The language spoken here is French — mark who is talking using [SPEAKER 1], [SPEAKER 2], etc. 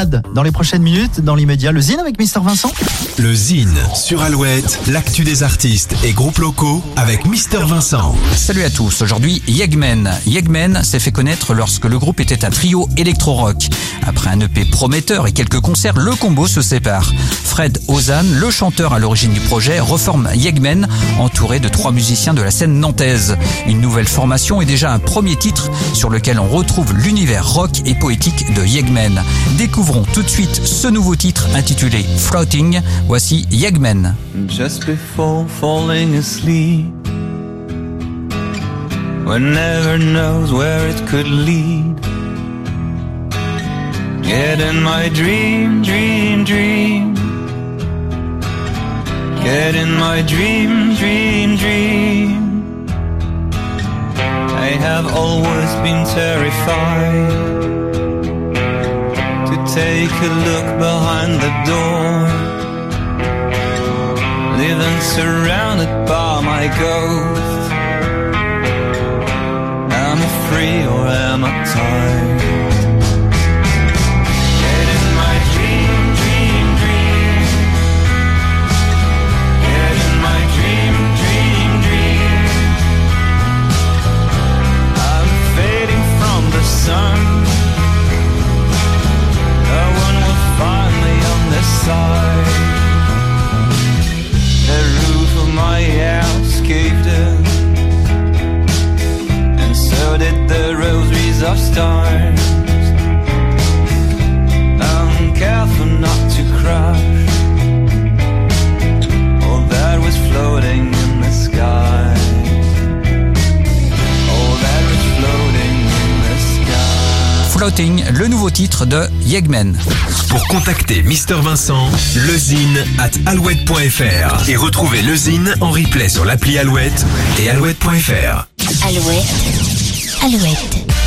[SPEAKER 1] balade dans les prochaines minutes. Dans l'immédiat, le Zine avec Mister Vincent.
[SPEAKER 2] Le Zine sur Alouette, l'actu des artistes et groupes locaux avec Mister Vincent.
[SPEAKER 3] Salut à tous, aujourd'hui Yegmen. Yegmen s'est fait connaître lorsque le groupe était un trio électro-rock. Après un EP prometteur et quelques concerts, le combo se sépare. Fred Ozan, le chanteur à l'origine du projet, reforme Yegmen, entouré de trois musiciens de la scène nantaise. Une nouvelle formation est déjà un premier titre sur lequel on retrouve l'univers rock et poétique de Yegmen. Découvrons tout de suite ce nouveau titre intitulé Floating. Voici Yegmen.
[SPEAKER 4] just before falling asleep. One never knows where it could lead. Get in my dream, dream, dream. Get in my dream, dream, dream. I have always been terrified to take a look behind the door living surrounded by my ghost. Am I free or am I tired? The rosaries of stars. I'm careful not to crush all that was floating in the sky. All that was floating in the sky.
[SPEAKER 3] Floating, le nouveau titre de Yegmen.
[SPEAKER 2] Pour contacter Mister Vincent, lezine at alouette.fr et retrouver le Zine en replay sur l'appli Alouette et alouette.fr.
[SPEAKER 5] Alouette. Alouette.